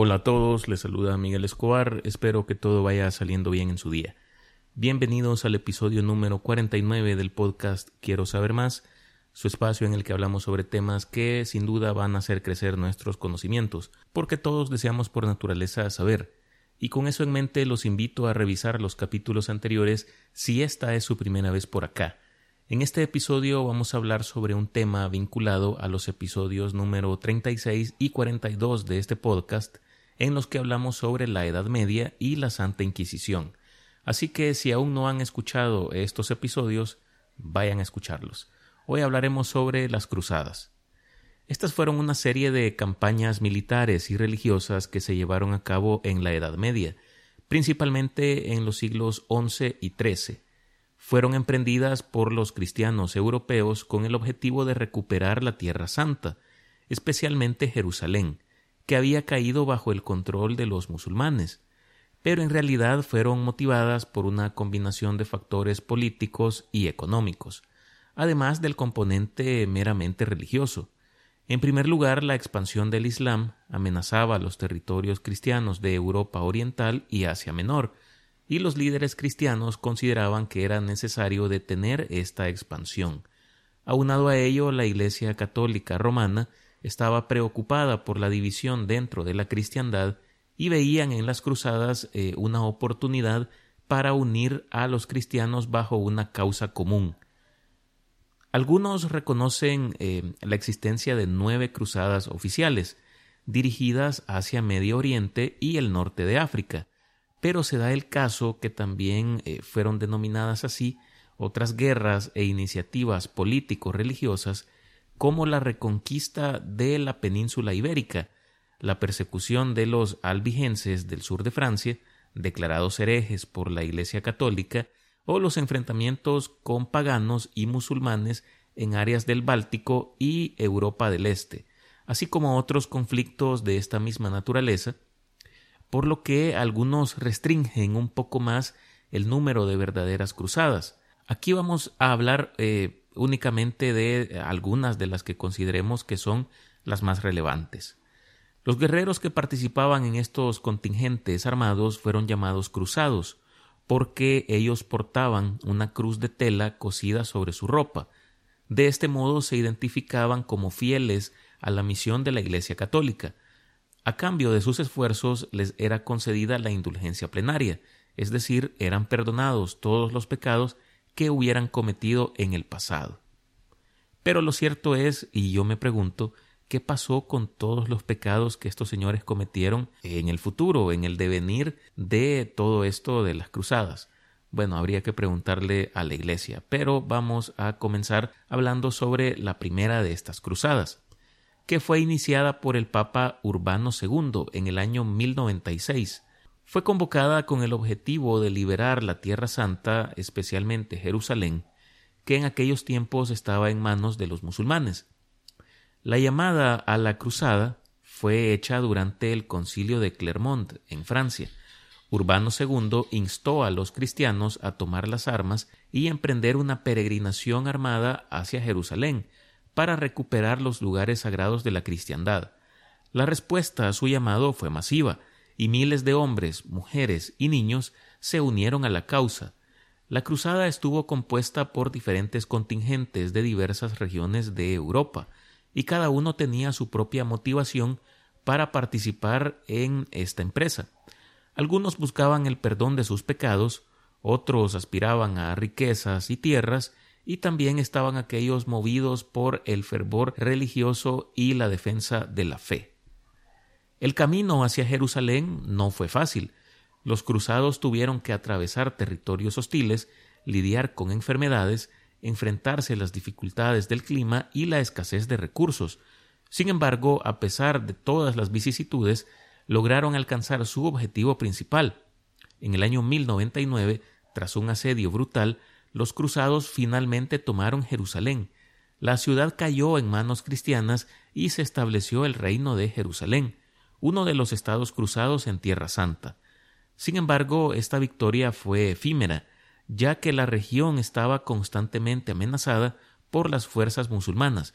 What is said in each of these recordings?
Hola a todos, les saluda Miguel Escobar, espero que todo vaya saliendo bien en su día. Bienvenidos al episodio número 49 del podcast Quiero saber más, su espacio en el que hablamos sobre temas que sin duda van a hacer crecer nuestros conocimientos, porque todos deseamos por naturaleza saber. Y con eso en mente los invito a revisar los capítulos anteriores si esta es su primera vez por acá. En este episodio vamos a hablar sobre un tema vinculado a los episodios número 36 y 42 de este podcast, en los que hablamos sobre la Edad Media y la Santa Inquisición. Así que si aún no han escuchado estos episodios, vayan a escucharlos. Hoy hablaremos sobre las cruzadas. Estas fueron una serie de campañas militares y religiosas que se llevaron a cabo en la Edad Media, principalmente en los siglos XI y XIII. Fueron emprendidas por los cristianos europeos con el objetivo de recuperar la Tierra Santa, especialmente Jerusalén, que había caído bajo el control de los musulmanes, pero en realidad fueron motivadas por una combinación de factores políticos y económicos, además del componente meramente religioso. En primer lugar, la expansión del Islam amenazaba los territorios cristianos de Europa Oriental y Asia Menor, y los líderes cristianos consideraban que era necesario detener esta expansión. Aunado a ello, la Iglesia católica romana estaba preocupada por la división dentro de la cristiandad y veían en las cruzadas eh, una oportunidad para unir a los cristianos bajo una causa común. Algunos reconocen eh, la existencia de nueve cruzadas oficiales, dirigidas hacia Medio Oriente y el norte de África, pero se da el caso que también eh, fueron denominadas así otras guerras e iniciativas político-religiosas como la reconquista de la península ibérica, la persecución de los albigenses del sur de Francia, declarados herejes por la Iglesia católica, o los enfrentamientos con paganos y musulmanes en áreas del Báltico y Europa del Este, así como otros conflictos de esta misma naturaleza, por lo que algunos restringen un poco más el número de verdaderas cruzadas. Aquí vamos a hablar eh, únicamente de algunas de las que consideremos que son las más relevantes. Los guerreros que participaban en estos contingentes armados fueron llamados cruzados, porque ellos portaban una cruz de tela cosida sobre su ropa. De este modo se identificaban como fieles a la misión de la Iglesia católica. A cambio de sus esfuerzos les era concedida la indulgencia plenaria, es decir, eran perdonados todos los pecados que hubieran cometido en el pasado. Pero lo cierto es, y yo me pregunto, ¿qué pasó con todos los pecados que estos señores cometieron en el futuro, en el devenir de todo esto de las cruzadas? Bueno, habría que preguntarle a la Iglesia, pero vamos a comenzar hablando sobre la primera de estas cruzadas, que fue iniciada por el Papa Urbano II en el año 1096 fue convocada con el objetivo de liberar la Tierra Santa, especialmente Jerusalén, que en aquellos tiempos estaba en manos de los musulmanes. La llamada a la cruzada fue hecha durante el concilio de Clermont, en Francia. Urbano II instó a los cristianos a tomar las armas y emprender una peregrinación armada hacia Jerusalén para recuperar los lugares sagrados de la cristiandad. La respuesta a su llamado fue masiva, y miles de hombres, mujeres y niños se unieron a la causa. La cruzada estuvo compuesta por diferentes contingentes de diversas regiones de Europa, y cada uno tenía su propia motivación para participar en esta empresa. Algunos buscaban el perdón de sus pecados, otros aspiraban a riquezas y tierras, y también estaban aquellos movidos por el fervor religioso y la defensa de la fe. El camino hacia Jerusalén no fue fácil. Los cruzados tuvieron que atravesar territorios hostiles, lidiar con enfermedades, enfrentarse a las dificultades del clima y la escasez de recursos. Sin embargo, a pesar de todas las vicisitudes, lograron alcanzar su objetivo principal. En el año 1099, tras un asedio brutal, los cruzados finalmente tomaron Jerusalén. La ciudad cayó en manos cristianas y se estableció el reino de Jerusalén uno de los estados cruzados en Tierra Santa. Sin embargo, esta victoria fue efímera, ya que la región estaba constantemente amenazada por las fuerzas musulmanas.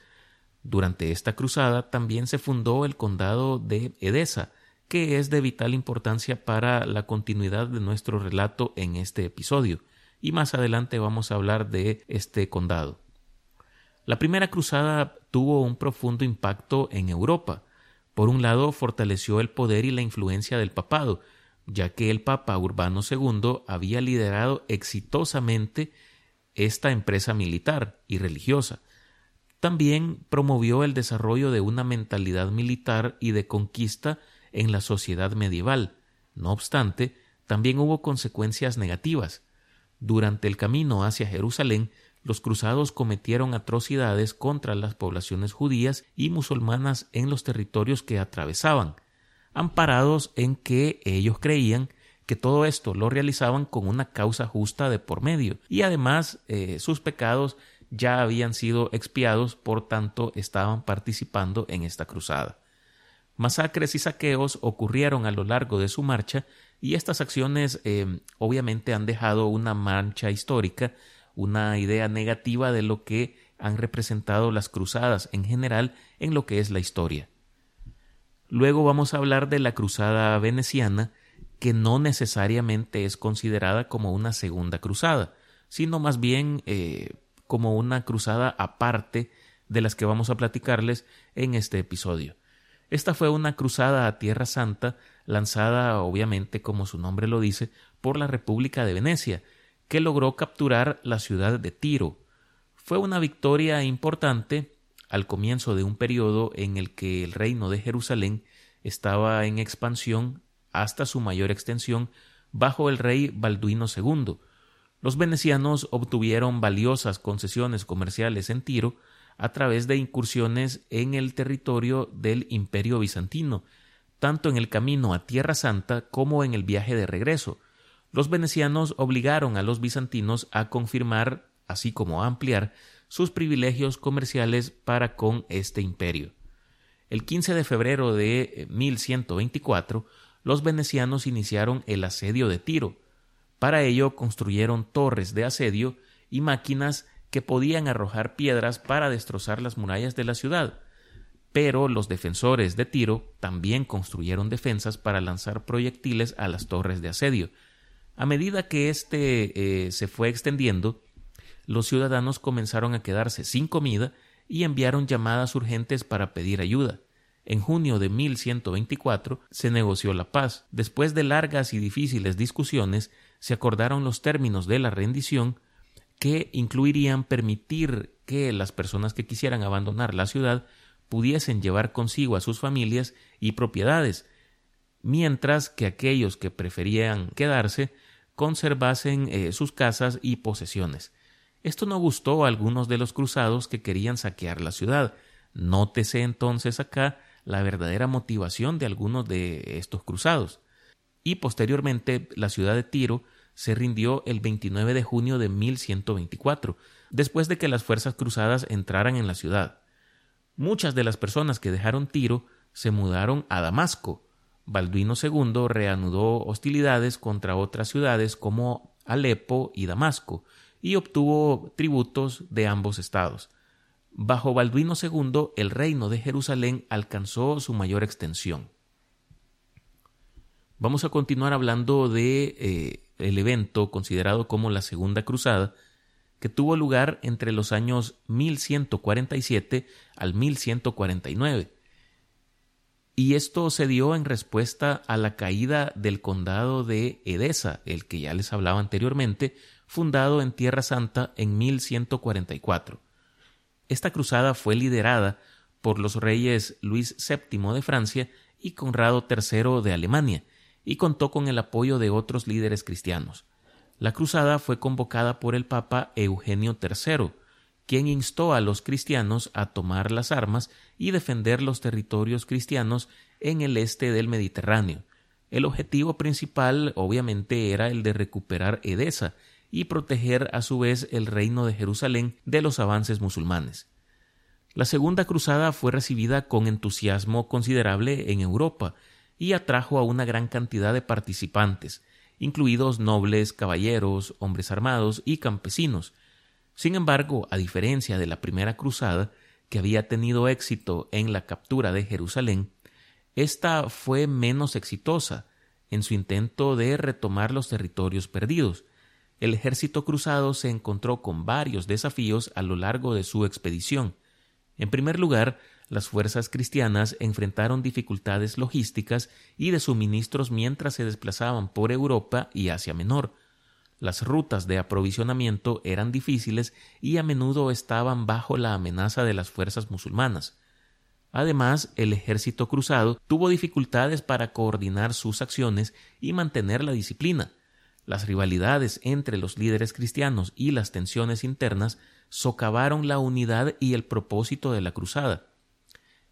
Durante esta cruzada también se fundó el condado de Edesa, que es de vital importancia para la continuidad de nuestro relato en este episodio, y más adelante vamos a hablar de este condado. La primera cruzada tuvo un profundo impacto en Europa. Por un lado, fortaleció el poder y la influencia del papado, ya que el Papa Urbano II había liderado exitosamente esta empresa militar y religiosa. También promovió el desarrollo de una mentalidad militar y de conquista en la sociedad medieval. No obstante, también hubo consecuencias negativas. Durante el camino hacia Jerusalén, los cruzados cometieron atrocidades contra las poblaciones judías y musulmanas en los territorios que atravesaban, amparados en que ellos creían que todo esto lo realizaban con una causa justa de por medio, y además eh, sus pecados ya habían sido expiados, por tanto estaban participando en esta cruzada. Masacres y saqueos ocurrieron a lo largo de su marcha, y estas acciones eh, obviamente han dejado una mancha histórica, una idea negativa de lo que han representado las cruzadas en general en lo que es la historia. Luego vamos a hablar de la cruzada veneciana, que no necesariamente es considerada como una segunda cruzada, sino más bien eh, como una cruzada aparte de las que vamos a platicarles en este episodio. Esta fue una cruzada a Tierra Santa, lanzada obviamente, como su nombre lo dice, por la República de Venecia, que logró capturar la ciudad de Tiro. Fue una victoria importante al comienzo de un periodo en el que el reino de Jerusalén estaba en expansión hasta su mayor extensión bajo el rey Balduino II. Los venecianos obtuvieron valiosas concesiones comerciales en Tiro a través de incursiones en el territorio del imperio bizantino, tanto en el camino a Tierra Santa como en el viaje de regreso. Los venecianos obligaron a los bizantinos a confirmar, así como a ampliar, sus privilegios comerciales para con este imperio. El 15 de febrero de 1124, eh, los venecianos iniciaron el asedio de Tiro. Para ello construyeron torres de asedio y máquinas que podían arrojar piedras para destrozar las murallas de la ciudad. Pero los defensores de Tiro también construyeron defensas para lanzar proyectiles a las torres de asedio. A medida que éste eh, se fue extendiendo, los ciudadanos comenzaron a quedarse sin comida y enviaron llamadas urgentes para pedir ayuda. En junio de 1124 se negoció la paz. Después de largas y difíciles discusiones, se acordaron los términos de la rendición que incluirían permitir que las personas que quisieran abandonar la ciudad pudiesen llevar consigo a sus familias y propiedades, mientras que aquellos que preferían quedarse conservasen eh, sus casas y posesiones. Esto no gustó a algunos de los cruzados que querían saquear la ciudad. Nótese entonces acá la verdadera motivación de algunos de estos cruzados. Y posteriormente la ciudad de Tiro se rindió el 29 de junio de 1124, después de que las fuerzas cruzadas entraran en la ciudad. Muchas de las personas que dejaron Tiro se mudaron a Damasco. Balduino II reanudó hostilidades contra otras ciudades como Alepo y Damasco, y obtuvo tributos de ambos estados. Bajo Balduino II, el reino de Jerusalén alcanzó su mayor extensión. Vamos a continuar hablando de eh, el evento considerado como la Segunda Cruzada, que tuvo lugar entre los años 1147 al 1149. Y esto se dio en respuesta a la caída del condado de Edesa, el que ya les hablaba anteriormente, fundado en Tierra Santa en 1144. Esta cruzada fue liderada por los reyes Luis VII de Francia y Conrado III de Alemania, y contó con el apoyo de otros líderes cristianos. La cruzada fue convocada por el Papa Eugenio III, quien instó a los cristianos a tomar las armas y defender los territorios cristianos en el este del Mediterráneo. El objetivo principal, obviamente, era el de recuperar Edesa y proteger a su vez el reino de Jerusalén de los avances musulmanes. La segunda cruzada fue recibida con entusiasmo considerable en Europa y atrajo a una gran cantidad de participantes, incluidos nobles, caballeros, hombres armados y campesinos. Sin embargo, a diferencia de la primera cruzada, que había tenido éxito en la captura de Jerusalén, esta fue menos exitosa en su intento de retomar los territorios perdidos. El ejército cruzado se encontró con varios desafíos a lo largo de su expedición. En primer lugar, las fuerzas cristianas enfrentaron dificultades logísticas y de suministros mientras se desplazaban por Europa y Asia Menor. Las rutas de aprovisionamiento eran difíciles y a menudo estaban bajo la amenaza de las fuerzas musulmanas. Además, el ejército cruzado tuvo dificultades para coordinar sus acciones y mantener la disciplina. Las rivalidades entre los líderes cristianos y las tensiones internas socavaron la unidad y el propósito de la cruzada.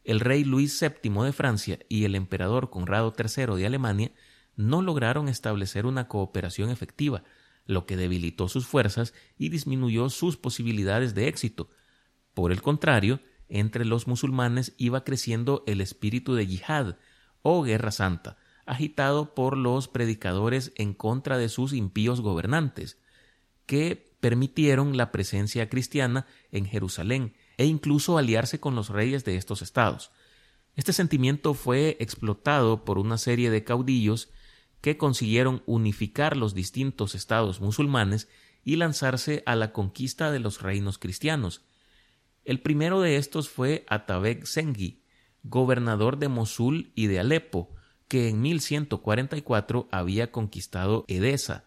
El rey Luis VII de Francia y el emperador Conrado III de Alemania no lograron establecer una cooperación efectiva, lo que debilitó sus fuerzas y disminuyó sus posibilidades de éxito. Por el contrario, entre los musulmanes iba creciendo el espíritu de yihad o guerra santa, agitado por los predicadores en contra de sus impíos gobernantes, que permitieron la presencia cristiana en Jerusalén e incluso aliarse con los reyes de estos estados. Este sentimiento fue explotado por una serie de caudillos que consiguieron unificar los distintos estados musulmanes y lanzarse a la conquista de los reinos cristianos, el primero de estos fue Atabek Sengi, gobernador de Mosul y de Alepo, que en 1144 había conquistado Edesa,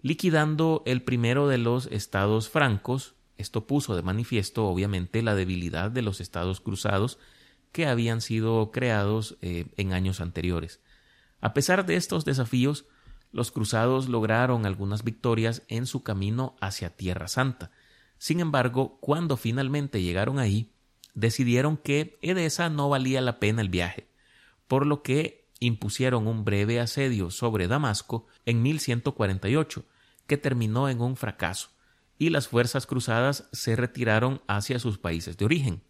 liquidando el primero de los estados francos. Esto puso de manifiesto, obviamente, la debilidad de los estados cruzados que habían sido creados eh, en años anteriores. A pesar de estos desafíos, los cruzados lograron algunas victorias en su camino hacia Tierra Santa, sin embargo, cuando finalmente llegaron ahí, decidieron que Edesa no valía la pena el viaje, por lo que impusieron un breve asedio sobre Damasco en 1148, que terminó en un fracaso, y las fuerzas cruzadas se retiraron hacia sus países de origen.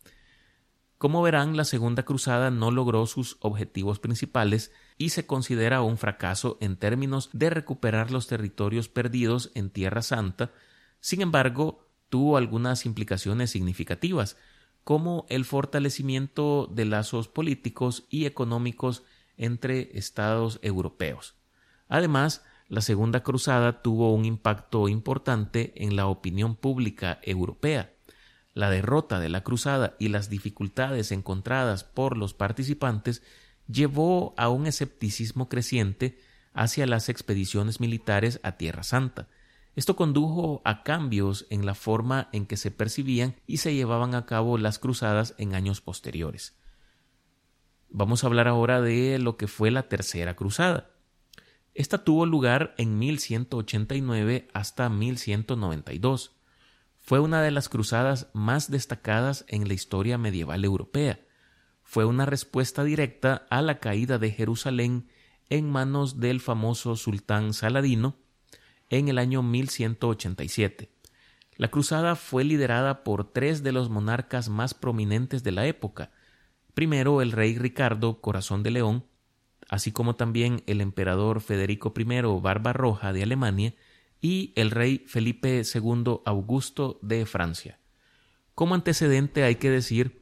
Como verán, la Segunda Cruzada no logró sus objetivos principales y se considera un fracaso en términos de recuperar los territorios perdidos en Tierra Santa. Sin embargo, tuvo algunas implicaciones significativas, como el fortalecimiento de lazos políticos y económicos entre estados europeos. Además, la Segunda Cruzada tuvo un impacto importante en la opinión pública europea. La derrota de la Cruzada y las dificultades encontradas por los participantes llevó a un escepticismo creciente hacia las expediciones militares a Tierra Santa, esto condujo a cambios en la forma en que se percibían y se llevaban a cabo las cruzadas en años posteriores. Vamos a hablar ahora de lo que fue la Tercera Cruzada. Esta tuvo lugar en 1189 hasta 1192. Fue una de las cruzadas más destacadas en la historia medieval europea. Fue una respuesta directa a la caída de Jerusalén en manos del famoso sultán Saladino, en el año 1187. La cruzada fue liderada por tres de los monarcas más prominentes de la época. Primero el rey Ricardo Corazón de León, así como también el emperador Federico I Barbarroja de Alemania y el rey Felipe II Augusto de Francia. Como antecedente hay que decir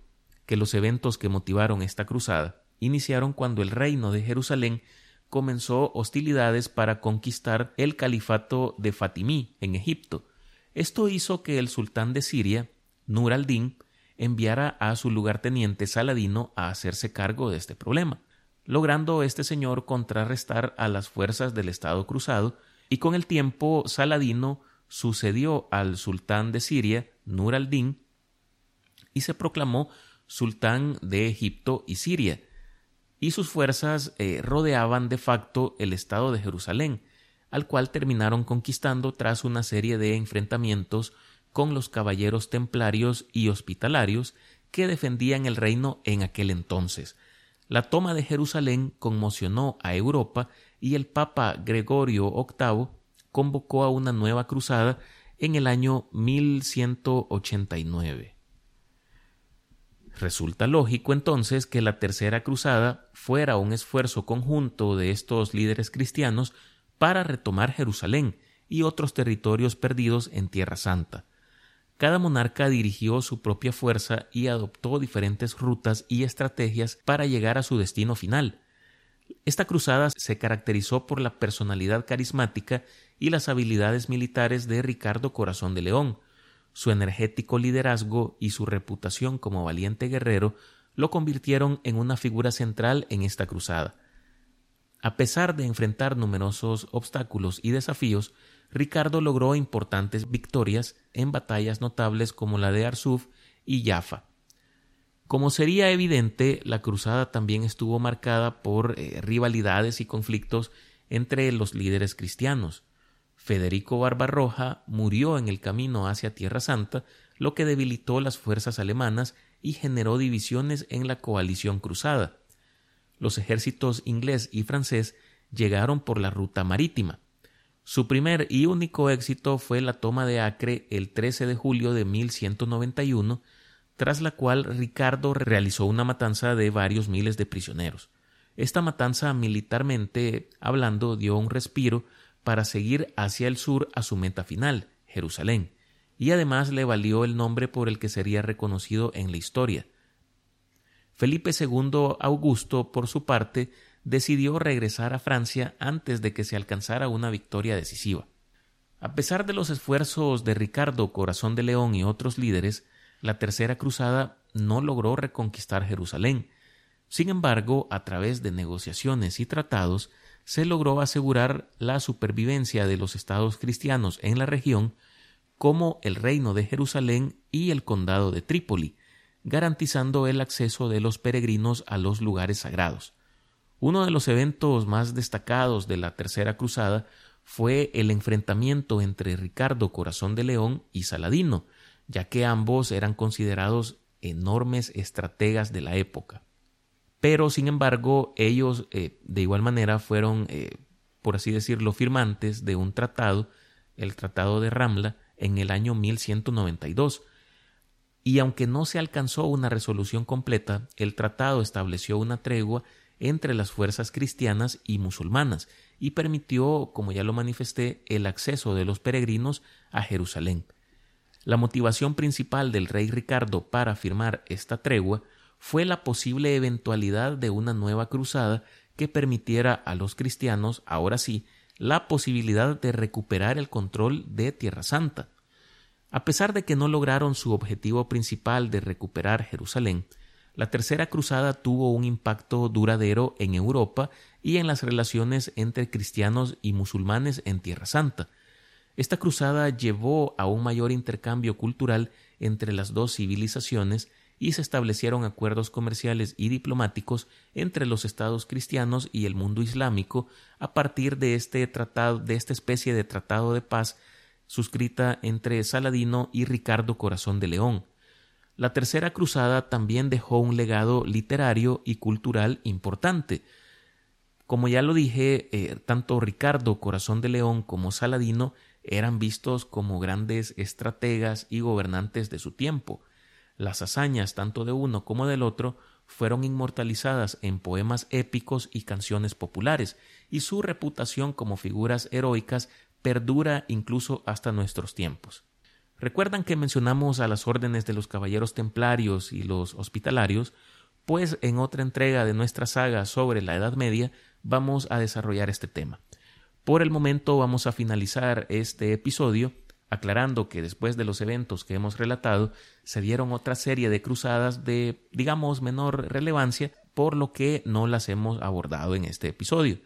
que los eventos que motivaron esta cruzada iniciaron cuando el reino de Jerusalén comenzó hostilidades para conquistar el califato de Fatimí en Egipto. Esto hizo que el sultán de Siria, Nur al-Din, enviara a su lugarteniente Saladino a hacerse cargo de este problema, logrando este señor contrarrestar a las fuerzas del Estado cruzado, y con el tiempo Saladino sucedió al sultán de Siria, Nur al-Din, y se proclamó sultán de Egipto y Siria, y sus fuerzas eh, rodeaban de facto el estado de Jerusalén, al cual terminaron conquistando tras una serie de enfrentamientos con los caballeros templarios y hospitalarios que defendían el reino en aquel entonces. La toma de Jerusalén conmocionó a Europa y el Papa Gregorio VIII convocó a una nueva cruzada en el año 1189. Resulta lógico entonces que la Tercera Cruzada fuera un esfuerzo conjunto de estos líderes cristianos para retomar Jerusalén y otros territorios perdidos en Tierra Santa. cada monarca dirigió su propia fuerza y adoptó diferentes rutas y estrategias para llegar a su destino final. Esta cruzada se caracterizó por la personalidad carismática y las habilidades militares de Ricardo Corazón de León. Su energético liderazgo y su reputación como valiente guerrero lo convirtieron en una figura central en esta cruzada. A pesar de enfrentar numerosos obstáculos y desafíos, Ricardo logró importantes victorias en batallas notables como la de Arsuf y Jaffa. Como sería evidente, la cruzada también estuvo marcada por eh, rivalidades y conflictos entre los líderes cristianos. Federico Barbarroja murió en el camino hacia Tierra Santa, lo que debilitó las fuerzas alemanas y generó divisiones en la coalición cruzada. Los ejércitos inglés y francés llegaron por la ruta marítima. Su primer y único éxito fue la toma de Acre el 13 de julio de 1191, tras la cual Ricardo realizó una matanza de varios miles de prisioneros. Esta matanza militarmente hablando dio un respiro para seguir hacia el sur a su meta final, Jerusalén, y además le valió el nombre por el que sería reconocido en la historia. Felipe II Augusto, por su parte, decidió regresar a Francia antes de que se alcanzara una victoria decisiva. A pesar de los esfuerzos de Ricardo Corazón de León y otros líderes, la Tercera Cruzada no logró reconquistar Jerusalén. Sin embargo, a través de negociaciones y tratados, se logró asegurar la supervivencia de los estados cristianos en la región, como el reino de Jerusalén y el condado de Trípoli, garantizando el acceso de los peregrinos a los lugares sagrados. Uno de los eventos más destacados de la Tercera Cruzada fue el enfrentamiento entre Ricardo Corazón de León y Saladino, ya que ambos eran considerados enormes estrategas de la época. Pero, sin embargo, ellos eh, de igual manera fueron, eh, por así decirlo, firmantes de un tratado, el Tratado de Ramla, en el año 1192. Y aunque no se alcanzó una resolución completa, el tratado estableció una tregua entre las fuerzas cristianas y musulmanas y permitió, como ya lo manifesté, el acceso de los peregrinos a Jerusalén. La motivación principal del rey Ricardo para firmar esta tregua fue la posible eventualidad de una nueva cruzada que permitiera a los cristianos, ahora sí, la posibilidad de recuperar el control de Tierra Santa. A pesar de que no lograron su objetivo principal de recuperar Jerusalén, la Tercera Cruzada tuvo un impacto duradero en Europa y en las relaciones entre cristianos y musulmanes en Tierra Santa. Esta cruzada llevó a un mayor intercambio cultural entre las dos civilizaciones y se establecieron acuerdos comerciales y diplomáticos entre los estados cristianos y el mundo islámico a partir de este tratado, de esta especie de tratado de paz suscrita entre Saladino y Ricardo Corazón de León. La Tercera Cruzada también dejó un legado literario y cultural importante. Como ya lo dije, eh, tanto Ricardo Corazón de León como Saladino eran vistos como grandes estrategas y gobernantes de su tiempo. Las hazañas tanto de uno como del otro fueron inmortalizadas en poemas épicos y canciones populares, y su reputación como figuras heroicas perdura incluso hasta nuestros tiempos. ¿Recuerdan que mencionamos a las órdenes de los caballeros templarios y los hospitalarios? Pues en otra entrega de nuestra saga sobre la Edad Media vamos a desarrollar este tema. Por el momento vamos a finalizar este episodio aclarando que después de los eventos que hemos relatado se dieron otra serie de cruzadas de, digamos, menor relevancia, por lo que no las hemos abordado en este episodio.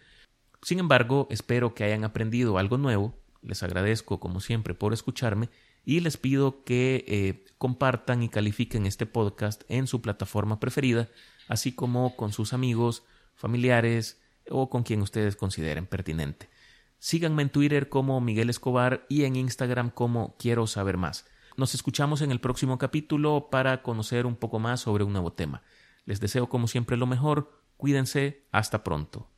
Sin embargo, espero que hayan aprendido algo nuevo, les agradezco como siempre por escucharme y les pido que eh, compartan y califiquen este podcast en su plataforma preferida, así como con sus amigos, familiares o con quien ustedes consideren pertinente. Síganme en Twitter como Miguel Escobar y en Instagram como Quiero saber más. Nos escuchamos en el próximo capítulo para conocer un poco más sobre un nuevo tema. Les deseo como siempre lo mejor, cuídense, hasta pronto.